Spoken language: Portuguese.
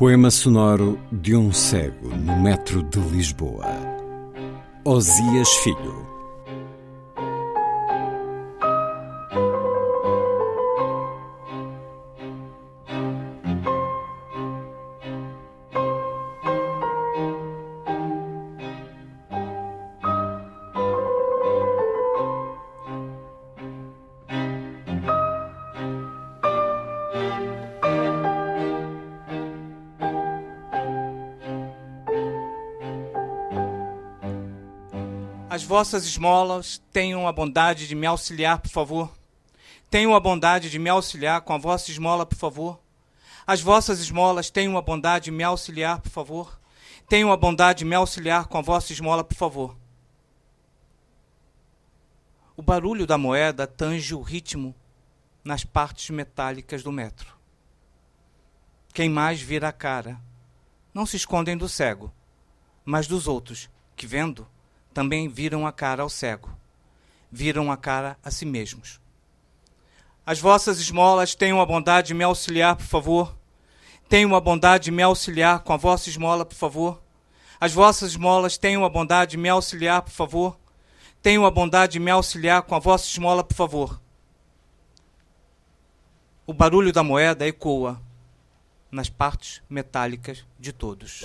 Poema sonoro de um cego no metro de Lisboa. Osias Filho. As vossas esmolas tenham a bondade de me auxiliar, por favor. Tenham a bondade de me auxiliar com a vossa esmola, por favor. As vossas esmolas tenham a bondade de me auxiliar, por favor. Tenham a bondade de me auxiliar com a vossa esmola, por favor. O barulho da moeda tange o ritmo nas partes metálicas do metro. Quem mais vira a cara não se escondem do cego, mas dos outros que, vendo, também viram a cara ao cego, viram a cara a si mesmos. As vossas esmolas tenham a bondade de me auxiliar, por favor. Tenham a bondade de me auxiliar com a vossa esmola, por favor. As vossas esmolas tenham a bondade de me auxiliar, por favor. Tenham a bondade de me auxiliar com a vossa esmola, por favor. O barulho da moeda ecoa nas partes metálicas de todos.